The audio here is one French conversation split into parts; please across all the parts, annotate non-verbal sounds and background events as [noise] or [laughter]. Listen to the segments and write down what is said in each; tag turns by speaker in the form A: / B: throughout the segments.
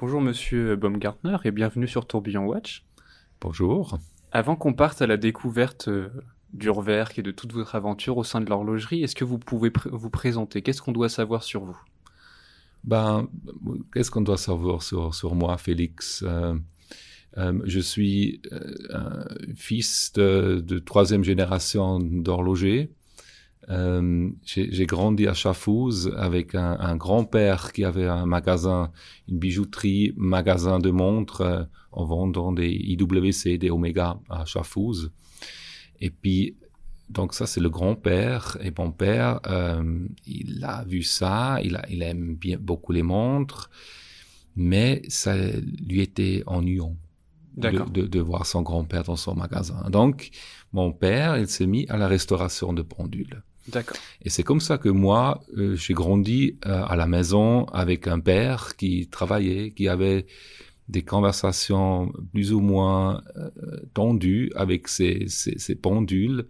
A: Bonjour Monsieur Baumgartner et bienvenue sur Tourbillon Watch.
B: Bonjour.
A: Avant qu'on parte à la découverte euh, d'Urwerk et de toute votre aventure au sein de l'horlogerie, est-ce que vous pouvez vous présenter? Qu'est-ce qu'on doit savoir sur vous?
B: Ben, qu'est-ce qu'on doit savoir sur, sur moi, Félix? Euh, euh, Je suis fils de, de troisième génération d'horloger. Euh, j'ai grandi à Chafouz avec un, un grand-père qui avait un magasin, une bijouterie, magasin de montres euh, en vendant des IWC, des Omega à Chafouz. Et puis, donc ça c'est le grand-père. Et mon père, euh, il a vu ça, il, a, il aime bien beaucoup les montres, mais ça lui était ennuyant. De, de, de, voir son grand-père dans son magasin. Donc, mon père, il s'est mis à la restauration de pendules.
A: D'accord.
B: Et c'est comme ça que moi, euh, j'ai grandi euh, à la maison avec un père qui travaillait, qui avait des conversations plus ou moins euh, tendues avec ses, ses, ses pendules.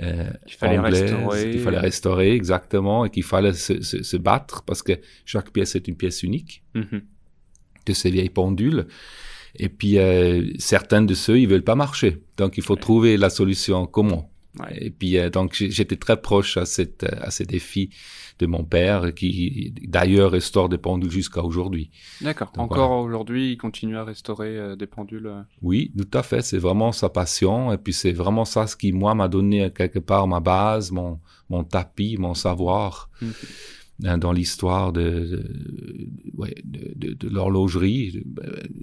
A: Euh, il fallait restaurer.
B: Il fallait restaurer, exactement, et qu'il fallait se, se, se, battre parce que chaque pièce est une pièce unique
A: mm-hmm.
B: de ces vieilles pendules. Et puis, euh, certains de ceux, ils veulent pas marcher. Donc, il faut ouais. trouver la solution comment?
A: Ouais.
B: Et puis euh, donc j'étais très proche à cette à ces défis de mon père qui d'ailleurs restaure des pendules jusqu'à aujourd'hui.
A: D'accord. Encore voilà. aujourd'hui, il continue à restaurer euh, des pendules. Euh...
B: Oui, tout à fait. C'est vraiment sa passion et puis c'est vraiment ça ce qui moi m'a donné quelque part ma base, mon mon tapis, mon savoir.
A: Mmh.
B: Dans l'histoire de, de, ouais, de, de, de l'horlogerie,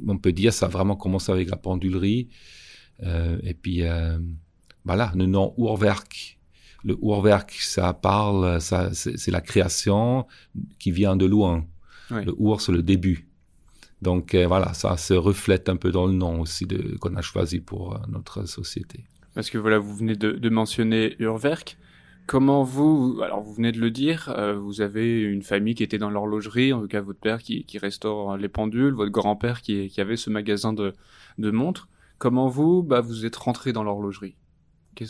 B: on peut dire ça a vraiment commencé avec la pendulerie. Euh, et puis, euh, voilà, le nom Uhrwerk. Le Uhrwerk, ça parle, ça, c'est la création qui vient de loin.
A: Oui.
B: Le Ur, c'est le début. Donc euh, voilà, ça se reflète un peu dans le nom aussi qu'on a choisi pour euh, notre société.
A: Parce que voilà, vous venez de, de mentionner Uhrwerk. Comment vous, alors vous venez de le dire, euh, vous avez une famille qui était dans l'horlogerie, en tout cas votre père qui, qui restaure les pendules, votre grand-père qui, qui, avait ce magasin de, de montres. Comment vous, bah, vous êtes rentré dans l'horlogerie?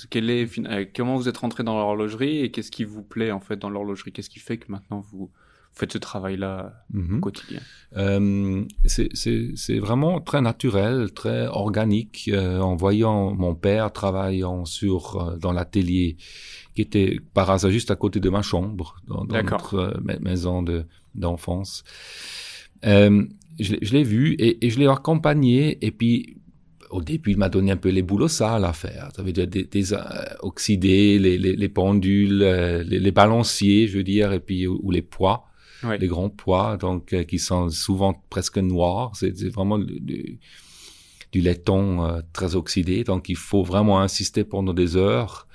A: Quel est, comment vous êtes rentré dans l'horlogerie et qu'est-ce qui vous plaît en fait dans l'horlogerie? Qu'est-ce qui fait que maintenant vous, faites ce travail-là -hmm. au quotidien?
B: Euh, C'est vraiment très naturel, très organique. Euh, en voyant mon père travaillant sur euh, dans l'atelier qui était par hasard juste à côté de ma chambre, dans, dans notre euh, maison d'enfance. Euh, je, je l'ai vu et, et je l'ai accompagné et puis au début, il m'a donné un peu les boulots sales à faire. Ça veut dire des, des euh, oxydés, les, les, les pendules, euh, les, les, balanciers, je veux dire, et puis ou, ou les poids, les grands poids, donc euh, qui sont souvent presque noirs. C'est vraiment du, du, du laiton très oxydé, donc il faut vraiment insister pendant des heures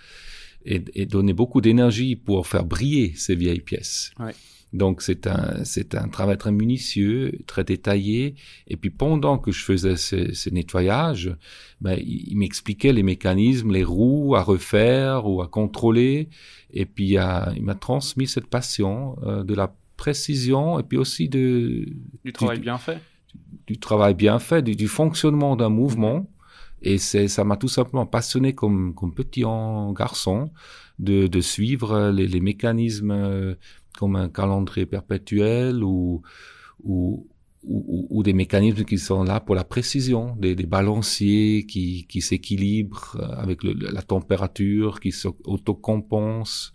B: et, et donner beaucoup d'énergie pour faire briller ces vieilles pièces. Donc c'est un c'est un travail très minutieux, très détaillé. Et puis pendant que je faisais ce, ce nettoyage, ben, il, il m'expliquait les mécanismes, les roues à refaire ou à contrôler. Et puis il m'a transmis cette passion euh, de la précision et puis aussi de
A: du travail du, bien fait,
B: du, du travail bien fait, du, du fonctionnement d'un mouvement. Et c'est, ça m'a tout simplement passionné comme, comme petit garçon de, de suivre les, les mécanismes comme un calendrier perpétuel ou, ou, ou, ou, des mécanismes qui sont là pour la précision, des, des balanciers qui, qui s'équilibrent avec le, la température, qui s'autocompensent.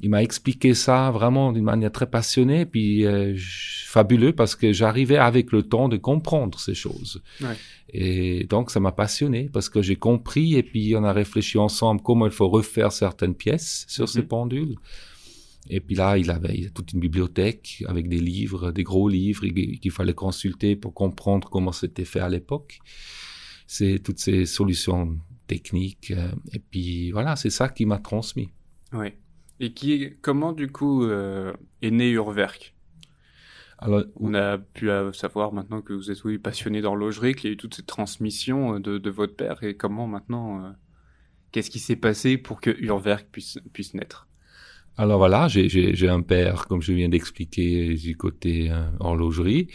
B: Il m'a expliqué ça vraiment d'une manière très passionnée, puis euh, fabuleux parce que j'arrivais avec le temps de comprendre ces choses.
A: Ouais.
B: Et donc ça m'a passionné parce que j'ai compris et puis on a réfléchi ensemble comment il faut refaire certaines pièces sur mm -hmm. ces pendules. Et puis là, il avait, toute une bibliothèque avec des livres, des gros livres qu'il fallait consulter pour comprendre comment c'était fait à l'époque. C'est toutes ces solutions techniques. Euh, et puis voilà, c'est ça qui m'a transmis.
A: Oui. Et qui comment du coup euh, est né Urwerk?
B: Alors,
A: on a pu euh, savoir maintenant que vous êtes oui, passionné d'horlogerie, qu'il y a eu toute cette transmission de, de votre père, et comment maintenant, euh, qu'est-ce qui s'est passé pour que Urwerk puisse, puisse naître?
B: Alors voilà, j'ai un père, comme je viens d'expliquer, du côté euh, horlogerie,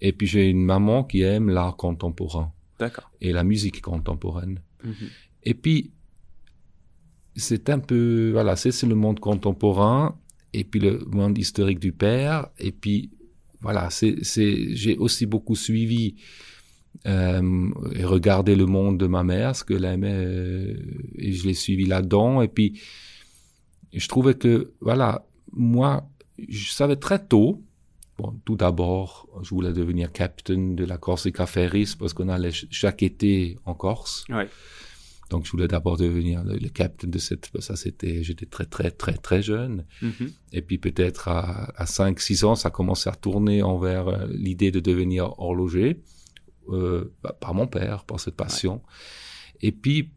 B: et puis j'ai une maman qui aime l'art contemporain.
A: D'accord.
B: Et la musique contemporaine.
A: Mm -hmm.
B: Et puis, c'est un peu, voilà, c'est le monde contemporain, et puis le monde historique du père, et puis voilà, c'est, c'est, j'ai aussi beaucoup suivi euh, et regardé le monde de ma mère, ce qu'elle aimait, euh, et je l'ai suivi là-dedans. Et puis, je trouvais que, voilà, moi, je savais très tôt, bon, tout d'abord, je voulais devenir capitaine de la Corsica Ferris parce qu'on allait chaque été en Corse.
A: Ouais.
B: Donc, je voulais d'abord devenir le, le capitaine de cette, ça c'était, j'étais très, très, très, très jeune.
A: Mhm.
B: Et puis peut-être à, à 5, 6 ans, ça commençait à tourner envers euh, l'idée de devenir horloger, euh, bah, par mon père, par cette passion. Et puis,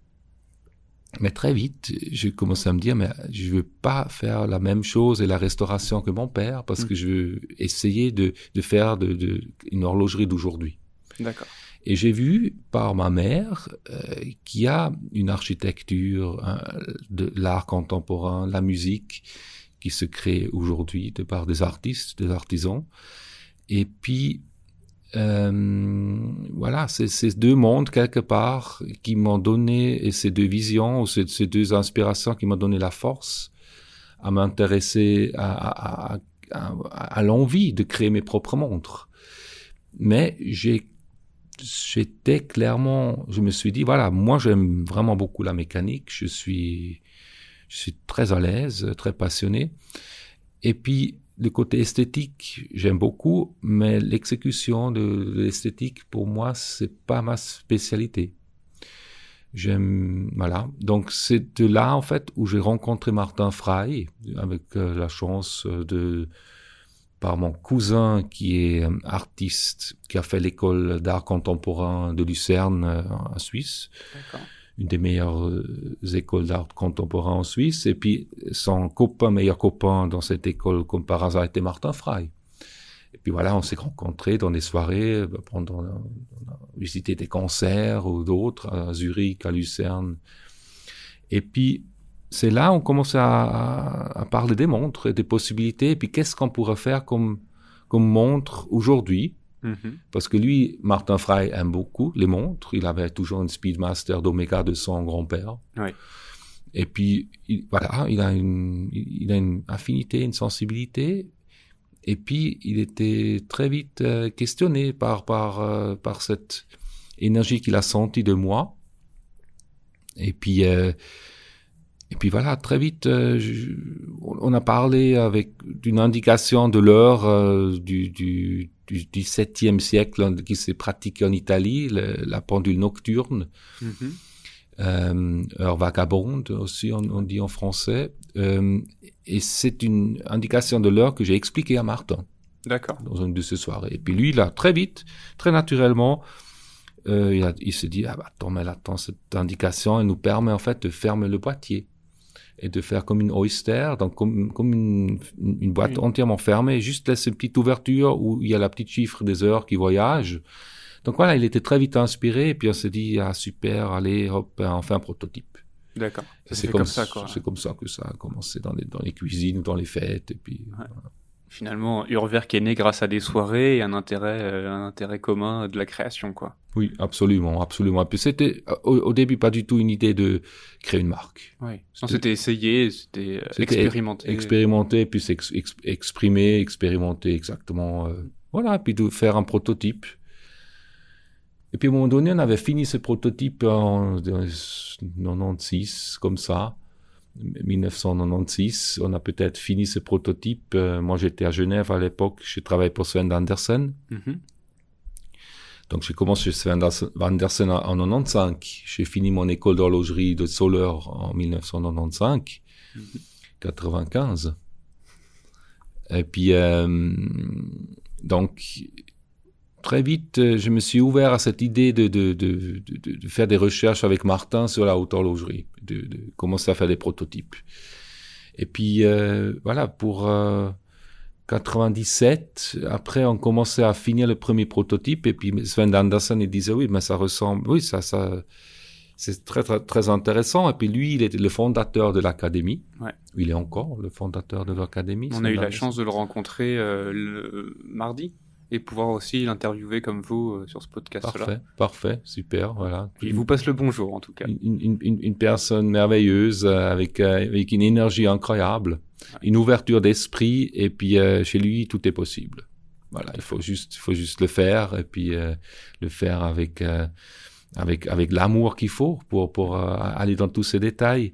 B: mais très vite, j'ai commencé à me dire, mais je veux pas faire la même chose et la restauration que mon père, parce
A: Mm.
B: que je veux essayer de, de faire de, de, une horlogerie d'aujourd'hui.
A: D'accord.
B: Et j'ai vu par ma mère euh, qu'il y a une architecture hein, de l'art contemporain, la musique qui se crée aujourd'hui de par des artistes, des artisans. Et puis, euh, voilà, c'est ces deux mondes quelque part qui m'ont donné, et ces deux visions, ou ces, deux inspirations qui m'ont donné la force à m'intéresser à, à, à, à, à l'envie de créer mes propres montres. Mais j'ai j'étais clairement, je me suis dit, voilà, moi j'aime vraiment beaucoup la mécanique, je suis, je suis très à l'aise, très passionné. Et puis, le côté esthétique, j'aime beaucoup, mais l'exécution de, l'esthétique, pour moi, c'est pas ma spécialité. J'aime, voilà. Donc, c'est de là, en fait, où j'ai rencontré Martin Frey, avec euh, la chance de, par mon cousin qui est euh, artiste, qui a fait l'école d'art contemporain de Lucerne euh, en Suisse,
A: D'accord.
B: Une des meilleures euh, écoles d'art contemporain en Suisse. Et puis son copain, meilleur copain dans cette école, comme par hasard, était Martin Frey. Et puis voilà, on s'est rencontrés dans des soirées, euh, pendant, on a visité des concerts ou d'autres, à Zurich, à Lucerne. Et puis, c'est là on commence à, à, à, parler des montres et des possibilités. Et puis, qu'est-ce qu'on pourrait faire comme, comme montre aujourd'hui?
A: Mhm.
B: Parce que lui, Martin Frey aime beaucoup les montres. Il avait toujours une Speedmaster d'Omega de son grand-père.
A: Oui.
B: Et puis, il, voilà, il a, une, il a une affinité, une sensibilité. Et puis, il était très vite euh, questionné par, par, euh, par cette énergie qu'il a sentie de moi. Et puis, euh, et puis voilà, très vite, je, on a parlé avec d'une indication de l'heure euh, du, du, du XVIIe siècle qui s'est pratiquée en Italie, le, la pendule nocturne, euh, heure vagabonde aussi, on, on dit en français. Euh, et c'est une indication de l'heure que j'ai expliquée à Martin
A: D'accord.
B: dans une de ces soirées. Et puis lui, là, très vite, très naturellement, euh, il, a, il se dit, ah bah attends, mais attends, cette indication, elle nous permet en fait de fermer le boîtier et de faire comme une oyster, donc comme, comme une, une boîte
A: Oui.
B: entièrement fermée, juste laisser une petite ouverture où il y a la petite chiffre des heures qui voyagent. Donc voilà, il était très vite inspiré, et puis on s'est dit, ah super, allez, hop, on fait un prototype.
A: D'accord.
B: C'est comme,
A: comme ça, quoi.
B: C'est comme ça que ça a commencé dans les, dans les cuisines ou dans les fêtes, et puis...
A: Ouais. Finalement, Urwerk est né grâce à des soirées et un intérêt, euh, un intérêt commun de la création, quoi.
B: Oui, absolument, absolument. Et puis c'était euh, au, au, début pas du tout une idée de créer une marque.
A: Oui. C'était essayé, c'était
B: C'était
A: expérimenté.
B: Expérimenter, puis ex, exprimer, expérimenter exactement. Euh, voilà, puis de faire un prototype. Et puis à un moment donné, on avait fini ce prototype en 96, comme ça. 1996, on a peut-être fini ce prototype. Euh, moi, j'étais à Genève à l'époque, je travaillais pour Sven Andersen.
A: Mm -hmm.
B: Donc, j'ai commencé chez Sven Andersen en, en 95. J'ai fini mon école d'horlogerie de Soler en 1995, mm -hmm. 95. Et puis, euh, donc, très vite, je me suis ouvert à cette idée de, de, de, de, de faire des recherches avec Martin sur la haute horlogerie, de, de commencer à faire des prototypes. Et puis, euh, voilà, pour euh, 97, après, on commençait à finir le premier prototype, et puis Sven Andersen, il disait, oui, mais ça ressemble, oui, ça, ça, c'est très, très, très intéressant. Et puis lui, il était le fondateur de l'académie.
A: Ouais.
B: Il est encore le fondateur de l'académie.
A: On a eu la chance de le rencontrer euh, le mardi et pouvoir aussi l'interviewer comme vous euh, sur ce podcast-là.
B: Parfait, parfait, super, voilà.
A: Il vous passe le bonjour en tout cas.
B: Une, une, une, une personne merveilleuse euh, avec, avec une énergie incroyable, ouais. une ouverture d'esprit et puis euh, chez lui tout est possible. Voilà, il faut juste, il faut juste le faire et puis euh, le faire avec euh, avec avec l'amour qu'il faut pour pour euh, aller dans tous ces détails.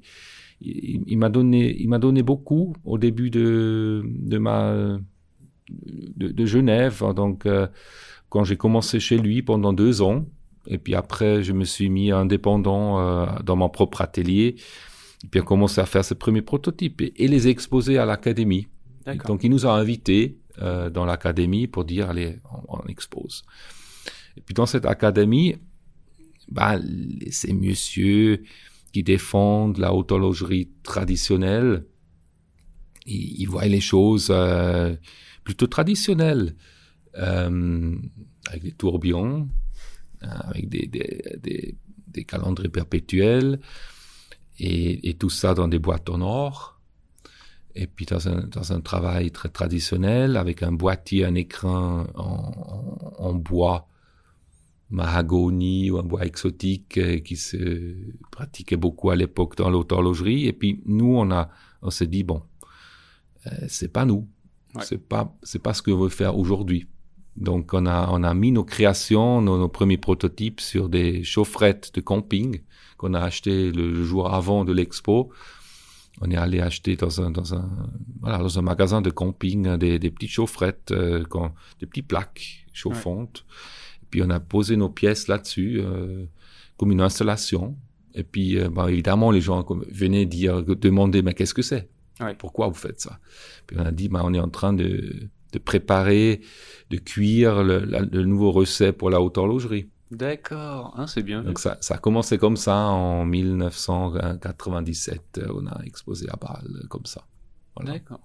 B: Il, il m'a donné, il m'a donné beaucoup au début de de ma de, de Genève. Donc quand j'ai commencé chez lui pendant deux ans, et puis après je me suis mis indépendant dans mon propre atelier. Et puis on a commencé à faire ses premiers prototypes et, et les exposer à l'académie. Donc il nous a invités euh, dans l'académie pour dire allez, on, on, expose. Et puis dans cette académie, bah, ces messieurs qui défendent la haute horlogerie traditionnelle, ils, ils voient les choses euh, plutôt traditionnelles, euh, avec des tourbillons, euh, avec des, des, des, des calendriers perpétuels, et, et, tout ça dans des boîtes en or et puis dans un, dans un travail très traditionnel, avec un boîtier, un écran en, en, en bois mahagoni ou un bois exotique euh, qui se pratiquait beaucoup à l'époque dans l'horlogerie. Et puis nous, on a, on s'est dit bon, euh, c'est pas nous, ouais. c'est pas, c'est pas ce que veut faire aujourd'hui. Donc on a, on a mis nos créations, nos, nos premiers prototypes sur des chaufferettes de camping qu'on a acheté le jour avant de l'expo on est allé acheter dans un, dans un, voilà, dans un magasin de camping des, des petites chaufferettes, euh, quand, des petites plaques chauffantes. Ouais. Et puis on a posé nos pièces là-dessus euh, comme une installation. Et puis, euh, bah, évidemment, les gens venaient dire, demander, mais qu'est-ce que c'est? Ouais. Pourquoi vous faites ça? Puis on a dit, bah, on est en train de, de préparer, de cuire le, la, le nouveau recette pour la haute horlogerie.
A: D'accord, hein, c'est bien.
B: Donc ça, ça a commencé comme ça en 1997. On a exposé à Bâle comme ça.
A: Voilà. D'accord.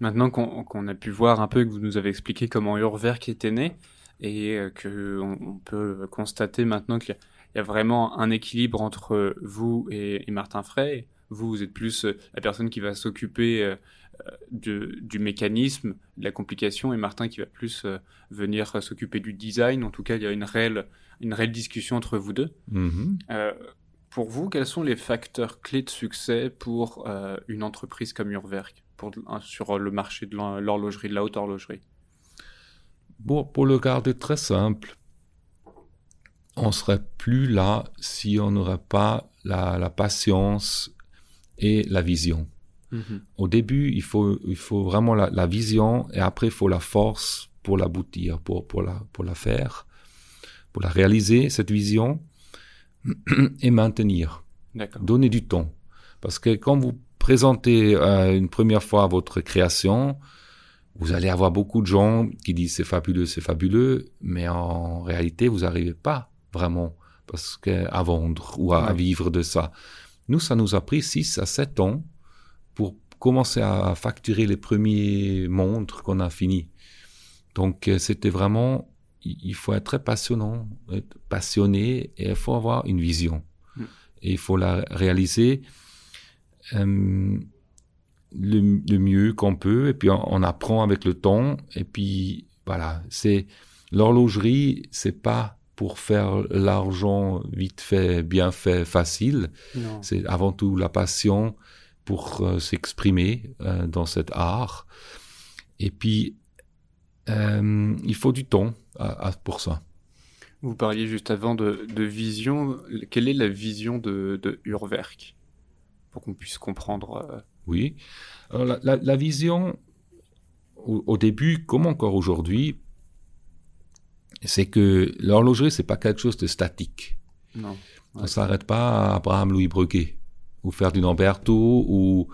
A: Maintenant qu'on qu a pu voir un peu, que vous nous avez expliqué comment Urwerk était né, et euh, que on, on peut constater maintenant qu'il y, y, a vraiment un équilibre entre vous et, et Martin Frey. Vous, vous êtes plus euh, la personne qui va s'occuper euh, de, du mécanisme, de la complication, et Martin qui va plus euh, venir euh, s'occuper du design. En tout cas, il y a une réelle, une réelle discussion entre vous deux. Mm -hmm. euh, pour vous, quels sont les facteurs clés de succès pour euh, une entreprise comme Urwerk pour, sur le marché de l'horlogerie, de la haute horlogerie?
B: Bon, Pour le garder très simple, on serait plus là si on n'aurait pas la, la patience et la vision. Mmh. Au début, il faut, il faut vraiment la, la, vision et après, il faut la force pour l'aboutir, pour, pour, la, pour la faire, pour la réaliser, cette vision, [clears throat] et maintenir. Donner du temps. Parce que quand vous présentez euh, une première fois votre création, vous allez avoir beaucoup de gens qui disent c'est fabuleux, c'est fabuleux, mais en réalité, vous n'arrivez pas vraiment parce que, à vendre ou à, ouais. à vivre de ça. Nous, ça nous a pris 6 à 7 ans pour commencer à facturer les premiers montres qu'on a fini. Donc euh, c'était vraiment, il faut être très passionnant, être passionné et il faut avoir une vision. Mm. Et il faut la réaliser euh, le, le, mieux qu'on peut et puis on, on, apprend avec le temps et puis voilà, c'est l'horlogerie, c'est pas pour faire l'argent vite fait, bien fait, facile. C'est avant tout la passion, pour euh, s'exprimer euh, dans cet art. Et puis, euh, il faut du temps à, à, pour ça.
A: Vous parliez juste avant de, de, vision. Quelle est la vision de, de Urwerk? Pour qu'on puisse comprendre. Euh...
B: Oui. Alors, la, la, la vision, au, au, début, comme encore aujourd'hui, c'est que l'horlogerie, c'est pas quelque chose de statique.
A: Non.
B: On ne s'arrête pas à Abraham Louis Breguet ou Ferdinand Berthaud ou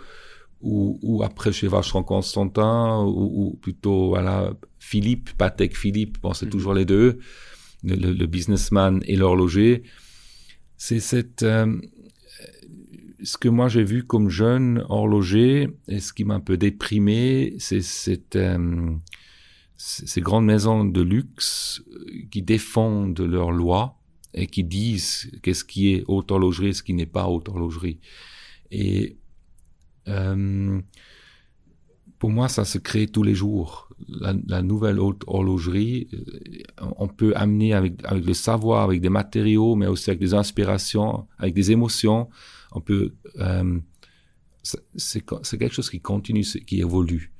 B: ou, ou après chez Vacheron Constantin ou, ou, plutôt voilà Philippe Patek Philippe bon c'est mmh. toujours les deux le, le, le businessman et l'horloger c'est cette euh, ce que moi j'ai vu comme jeune horloger et ce qui m'a un peu déprimé c'est cette euh, ces grandes maisons de luxe qui défendent leurs lois et qui disent qu'est-ce qui est haute horlogerie, ce qui n'est pas haute horlogerie. Et euh, pour moi, ça se crée tous les jours. La, la nouvelle haute horlogerie, euh, on peut amener avec, avec le savoir, avec des matériaux, mais aussi avec des inspirations, avec des émotions. On peut, euh, c'est quelque chose qui continue, qui évolue.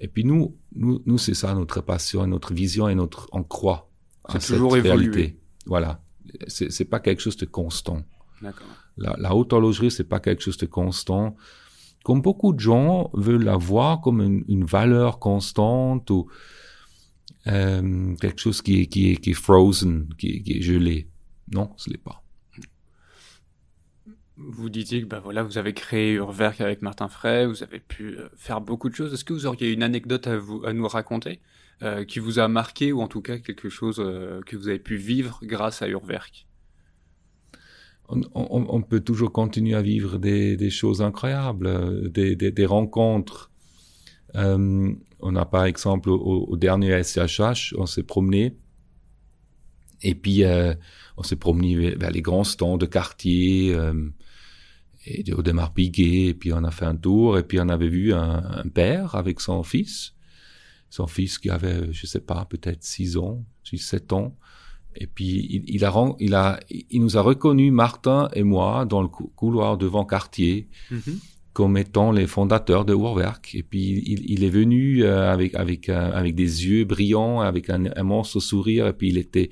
B: Et puis nous, nous, nous c'est ça notre passion, notre vision et notre, on croit
A: à cette toujours réalité.
B: Voilà. C'est, c'est pas quelque chose de constant. La, la haute horlogerie, c'est pas quelque chose de constant. Comme beaucoup de gens veulent la voir comme une, une valeur constante ou euh, quelque chose qui est, qui est, qui est frozen, qui qui est gelé. Non, ce n'est pas
A: vous disiez que bah voilà, vous avez créé Urwerk avec Martin Frey, vous avez pu euh, faire beaucoup de choses. Est-ce que vous auriez une anecdote à, vous, à nous raconter euh, qui vous a marqué ou en tout cas quelque chose euh, que vous avez pu vivre grâce à Urwerk?
B: On, on, on, peut toujours continuer à vivre des, des choses incroyables, des, des, des rencontres. Euh, on a par exemple au, au dernier SCHH, on s'est promené et puis euh, on s'est promené vers les grands stands de quartier. Euh, et au démarre Piguet, et puis on a fait un tour, et puis on avait vu un, un, père avec son fils, son fils qui avait, je sais pas, peut-être 6 ans, 6, 7 ans, et puis il, il, a, il, a, il nous a reconnu, Martin et moi, dans le couloir devant Cartier, mm -hmm. comme étant les fondateurs de Warwerk. Et puis il, il est venu euh, avec, avec, euh, avec des yeux brillants, avec un, un monstre sourire, et puis il était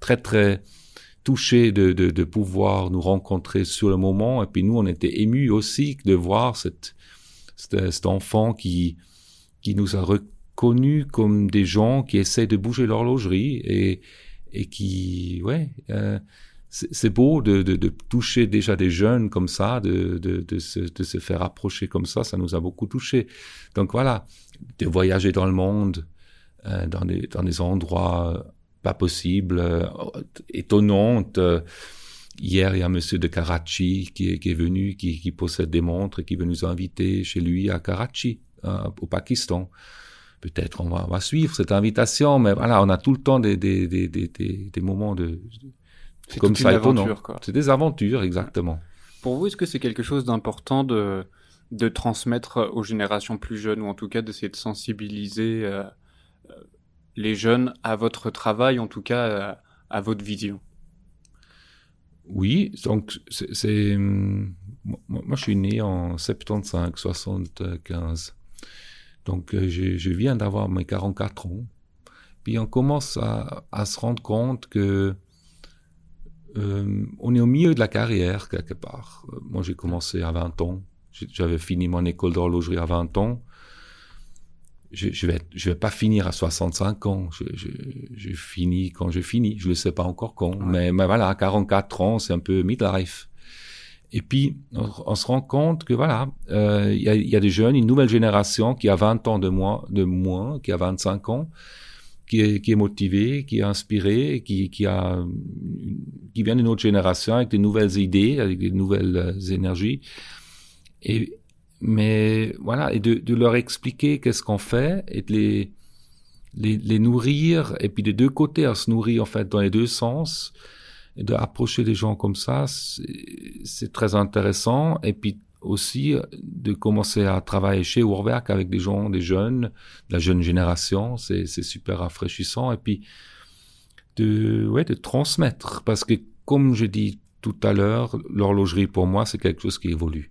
B: très, très touché de, de, de, pouvoir nous rencontrer sur le moment. Et puis nous, on était émus aussi de voir cette, cet, enfant qui, qui nous a reconnus comme des gens qui essaient de bouger l'horlogerie et, et qui, ouais, euh, c'est beau de, de, de, toucher déjà des jeunes comme ça, de, de, de, se, de se faire approcher comme ça, ça nous a beaucoup touché. Donc voilà, de voyager dans le monde, euh, dans, des, dans des endroits pas possible, euh, étonnante. Hier, il y a Monsieur de Karachi qui est, qui est venu, qui, qui, possède des montres et qui veut nous inviter chez lui à Karachi, euh, au Pakistan. Peut-être on va, on va, suivre cette invitation, mais voilà, on a tout le temps des, des, des, des, des moments de
A: comme ça.
B: C'est des aventures, exactement.
A: Pour vous, est-ce que c'est quelque chose d'important de, de transmettre aux générations plus jeunes, ou en tout cas d'essayer de sensibiliser euh, les jeunes à votre travail, en tout cas à, à votre vision
B: Oui, donc c'est moi, je suis né en 75, 75. Donc euh, je, je viens d'avoir mes 44 ans. Puis on commence à, à se rendre compte que euh, on est au milieu de la carrière quelque part. Moi j'ai commencé à 20 ans. J'avais fini mon école d'horlogerie à 20 ans je, je vais je vais pas finir à 65 ans. Je, je, je finis quand je finis. Je le sais pas encore quand. Ouais. Mais, mais, voilà, à 44 ans, c'est un peu midlife. Et puis, on, on, se rend compte que voilà, euh, il euh, y, a, y, a, des jeunes, une nouvelle génération qui a 20 ans de moins, de moins qui a 25 ans, qui est, qui est motivée, qui est inspirée, qui, qui a, qui vient d'une autre génération avec des nouvelles idées, avec des nouvelles euh, énergies. Et, mais voilà, et de, de leur expliquer qu'est-ce qu'on fait et de les, les, les, nourrir, et puis des deux côtés à se nourrir en fait dans les deux sens, et d'approcher les gens comme ça, c'est très intéressant, et puis aussi de commencer à travailler chez Warwerk avec des gens, des jeunes, de la jeune génération, c'est super rafraîchissant, et puis de, ouais, de transmettre, parce que comme je dis tout à l'heure, l'horlogerie pour moi, c'est quelque chose qui évolue.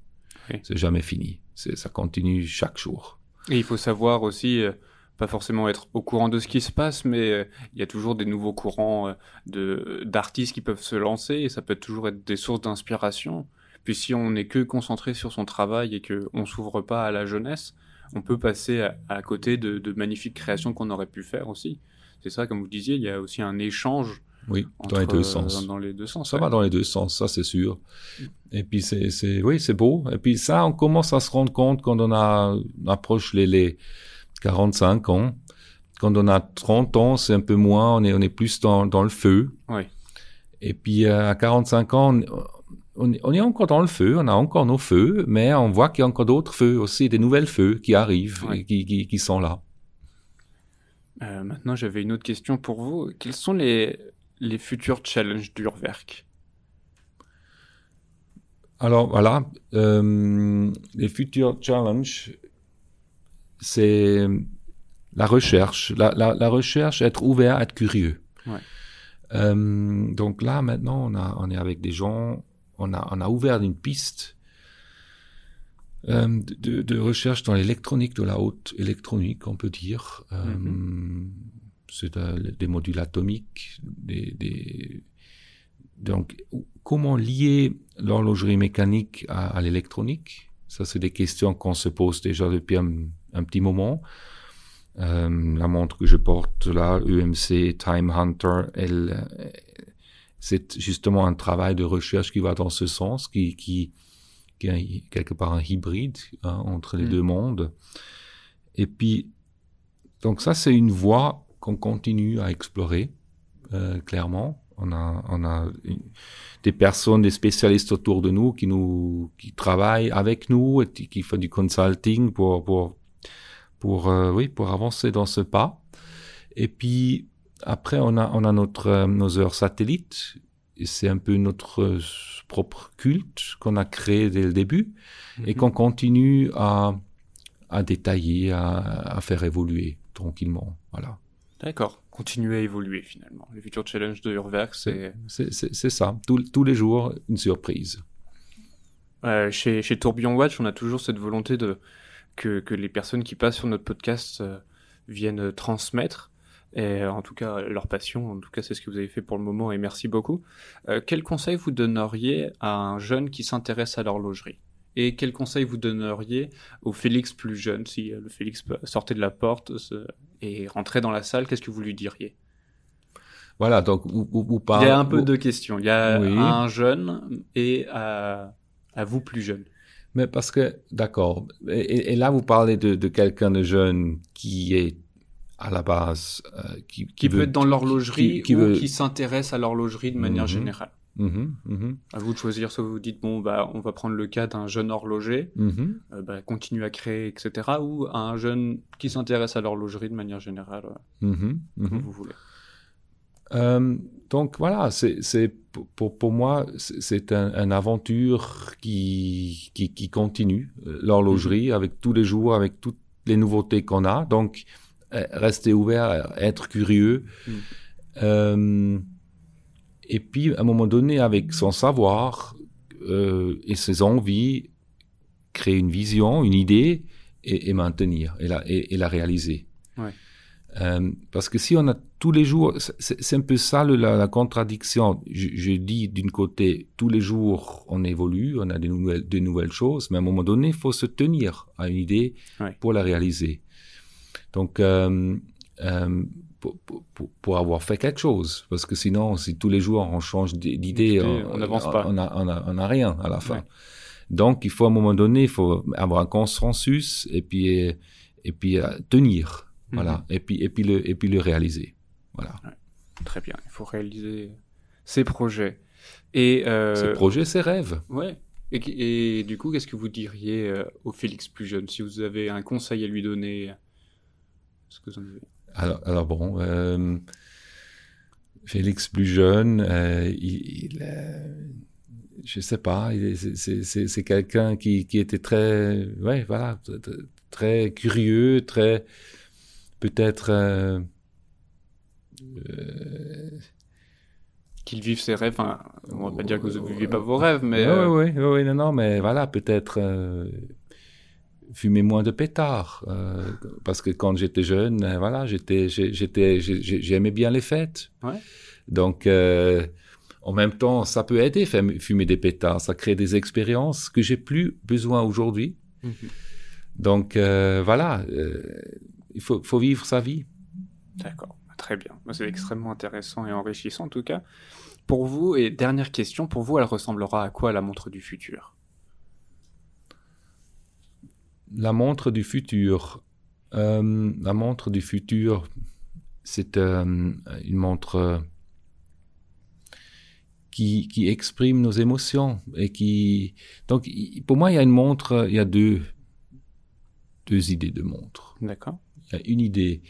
B: Oui. C'est jamais fini. Ça continue chaque jour.
A: Et il faut savoir aussi, euh, pas forcément être au courant de ce qui se passe, mais euh, il y a toujours des nouveaux courants euh, de d'artistes qui peuvent se lancer et ça peut toujours être des sources d'inspiration. Puis si on n'est que concentré sur son travail et que on s'ouvre pas à la jeunesse, on peut passer à, à côté de, de magnifiques créations qu'on aurait pu faire aussi. C'est ça, comme vous disiez, il y a aussi un échange
B: oui, dans les deux sens.
A: Dans les deux sens.
B: Ça ouais. va dans les deux sens, ça c'est sûr. Et puis c'est, c'est, oui, c'est beau. Et puis ça, on commence à se rendre compte quand on, a, on approche les, les 45 ans. Quand on a 30 ans, c'est un peu moins, on est, on est plus dans, dans le feu.
A: Oui.
B: Et puis à 45 ans, on, on, est encore dans le feu, on a encore nos feux, mais on voit qu'il y a encore d'autres feux aussi, des nouvelles feux qui arrivent et qui, qui, qui sont là.
A: Euh, maintenant, j'avais une autre question pour vous. Quels sont les, les futurs challenges d'Urwerk
B: Alors voilà, euh, les futurs challenges, c'est la recherche, la, la, la, recherche, être ouvert, être curieux.
A: Ouais.
B: Euh, donc là, maintenant, on, a, on est avec des gens, on a, on a ouvert une piste euh, de, de, recherche dans l'électronique, de la haute électronique, on peut dire. Mm C'est des modules atomiques, des, des, donc comment lier l'horlogerie mécanique à, à l'électronique? Ça, c'est des questions qu'on se pose déjà depuis un, un petit moment. Euh, la montre que je porte là, EMC Time Hunter, elle, c'est justement un travail de recherche qui va dans ce sens, qui, qui, qui est quelque part un hybride hein, entre les mm. deux mondes. Et puis, donc ça, c'est une voie qu'on continue à explorer, euh, clairement. On a, on a des personnes, des spécialistes autour de nous qui nous, qui travaillent avec nous et qui font du consulting pour, pour pour, euh, oui, pour avancer dans ce pas. Et puis, après, on a, on a notre, euh, nos heures satellites. Et c'est un peu notre propre culte qu'on a créé dès le début et mhm. qu'on continue à, à détailler, à, à, faire évoluer tranquillement. Voilà.
A: D'accord. Continuer à évoluer finalement. Le futur challenge de Urwerk, c'est.
B: C'est ça. tous les jours, une surprise.
A: chez, chez Tourbillon Watch, on a toujours cette volonté de, que, que, les personnes qui passent sur notre podcast euh, viennent transmettre. Et en tout cas, leur passion, en tout cas, c'est ce que vous avez fait pour le moment et merci beaucoup. Euh, quel conseil vous donneriez à un jeune qui s'intéresse à l'horlogerie? Et quel conseil vous donneriez au Félix plus jeune Si euh, le Félix sortait de la porte et rentrait dans la salle, qu'est-ce que vous lui diriez?
B: Voilà, donc vous, vous,
A: parlez... Il y a un peu de questions. Il y a un jeune et à, à vous plus jeune.
B: Mais parce que, d'accord. Et, là, vous parlez de, de quelqu'un de jeune qui est à la base, euh,
A: qui, qui, veut, être dans l'horlogerie qui, ou qui s'intéresse à l'horlogerie de manière mhm. générale.
B: Mmh, mmh.
A: À vous de choisir, soit vous dites bon bah on va prendre le cas d'un jeune horloger, mmh. euh, bah, continue à créer, etc. Ou un jeune qui s'intéresse à l'horlogerie de manière générale, comme vous voulez.
B: Euh, donc voilà, c'est pour, pour moi, c'est un, une aventure qui, qui, qui continue, euh, l'horlogerie, mhm. avec tous les jours, avec toutes les nouveautés qu'on a. Donc, euh, rester ouvert, être curieux. Mhm. Euh, et puis, à un moment donné, avec son savoir euh, et ses envies, créer une vision, une idée et, et maintenir et la, et, et la réaliser.
A: Ouais.
B: Euh, parce que si on a tous les jours, c'est un peu ça la, la contradiction. Je, je dis d'une côté, tous les jours on évolue, on a des nouvelles, des nouvelles choses, mais à un moment donné, il faut se tenir à une idée
A: ouais.
B: pour la réaliser. Donc, euh, pour, pour, pour, avoir fait quelque chose, parce que sinon, si tous les jours on change d'idée,
A: on n'avance pas.
B: On n'a rien à la fin. Ouais. Donc, il faut à un moment donné, il faut avoir un consensus et puis et puis euh, tenir. Voilà. -hmm. Et puis et puis le et puis le réaliser. Voilà.
A: Ouais. Très bien. Il faut réaliser ses projets. Et euh...
B: ses projets, ses rêves.
A: Ouais. Et, et du coup, qu'est-ce que vous diriez euh, au Félix plus jeune? Si vous avez un conseil à lui donner ce que vous en avez
B: alors, alors bon, euh, Félix plus jeune, euh, il, il euh, je sais pas, c'est quelqu'un qui, qui était très, ouais, voilà, très curieux, très peut-être euh,
A: euh, qu'il vive ses rêves. Enfin, on va pas dire que vous ne vivez pas vos rêves, mais.
B: Oui, oui, oui, oui, non, non, mais voilà, peut-être euh, fumer moins de pétards. Euh, parce que quand j'étais jeune, euh, voilà, j'étais, j'étais, j'aimais bien les fêtes.
A: Ouais.
B: Donc, euh, en même temps, ça peut aider, fumer des pétards. Ça crée des expériences que j'ai plus besoin aujourd'hui. -hmm. Donc, voilà il faut, faut vivre sa vie.
A: D'accord, très bien. C'est extrêmement intéressant et enrichissant en tout cas. Pour vous, et dernière question, pour vous, elle ressemblera à quoi la montre du futur?
B: La montre du futur. Euh, la montre du futur, c'est euh, une montre qui, qui exprime nos émotions et qui. Donc, pour moi, il y a une montre, il y a deux, deux idées de montre.
A: D'accord
B: il y a une idée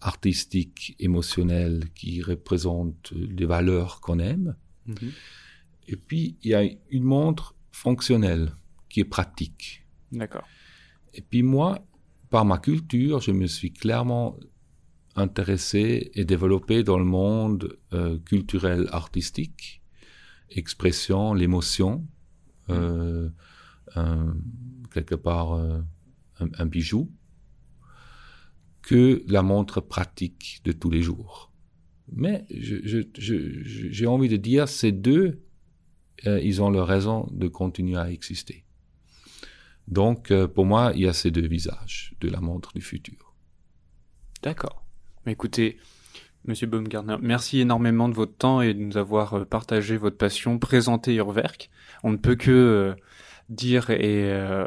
B: artistique, émotionnelle qui représente les valeurs qu'on aime. Mm -hmm. Et puis, il y a une montre fonctionnelle qui est pratique.
A: D'accord.
B: Et puis moi, par ma culture, je me suis clairement intéressé et développé dans le monde euh, culturel artistique, expression, l'émotion, euh, quelque part un, bijou que la montre pratique de tous les jours. Mais j'ai envie de dire, ces deux, ils ont leur raison de continuer à exister. Donc, pour moi, il y a ces deux visages de la montre du futur.
A: D'accord. Écoutez, Monsieur Baumgartner, merci énormément de votre temps et de nous avoir euh, partagé votre passion, présenté Urwerk. On ne peut que euh, dire et euh,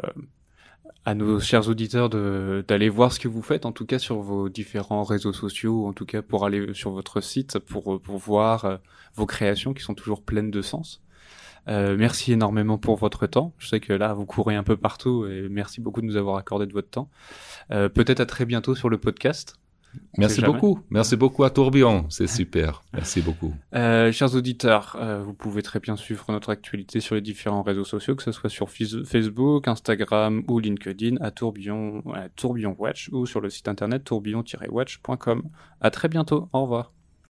A: à nos chers auditeurs d'aller voir ce que vous faites, en tout cas sur vos différents réseaux sociaux, en tout cas pour aller sur votre site pour, pour voir vos créations qui sont toujours pleines de sens. Merci énormément pour votre temps. Je sais que là, vous courez un peu partout et merci beaucoup de nous avoir accordé de votre temps. Peut-être à très bientôt sur le podcast.
B: Merci beaucoup. Merci beaucoup à Tourbillon. C'est [laughs] super. Merci beaucoup.
A: Euh, chers auditeurs, euh, vous pouvez très bien suivre notre actualité sur les différents réseaux sociaux, que ce soit sur Facebook, Instagram ou LinkedIn, à Tourbillon, à Tourbillon Watch ou sur le site internet tourbillon-watch.com. À très bientôt. Au revoir.